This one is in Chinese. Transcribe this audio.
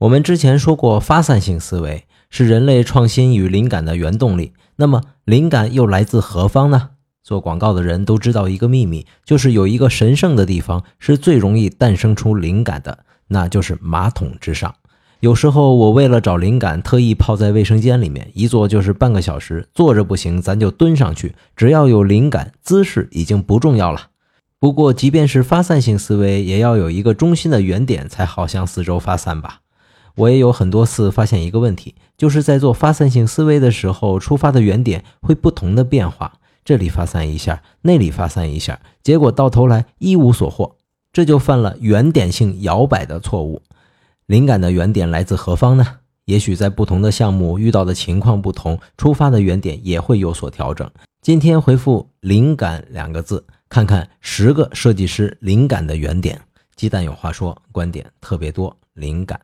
我们之前说过，发散性思维是人类创新与灵感的原动力。那么，灵感又来自何方呢？做广告的人都知道一个秘密，就是有一个神圣的地方是最容易诞生出灵感的，那就是马桶之上。有时候我为了找灵感，特意泡在卫生间里面，一坐就是半个小时。坐着不行，咱就蹲上去，只要有灵感，姿势已经不重要了。不过，即便是发散性思维，也要有一个中心的原点，才好向四周发散吧。我也有很多次发现一个问题，就是在做发散性思维的时候，出发的原点会不同的变化，这里发散一下，那里发散一下，结果到头来一无所获，这就犯了原点性摇摆的错误。灵感的原点来自何方呢？也许在不同的项目遇到的情况不同，出发的原点也会有所调整。今天回复“灵感”两个字，看看十个设计师灵感的原点。鸡蛋有话说，观点特别多，灵感。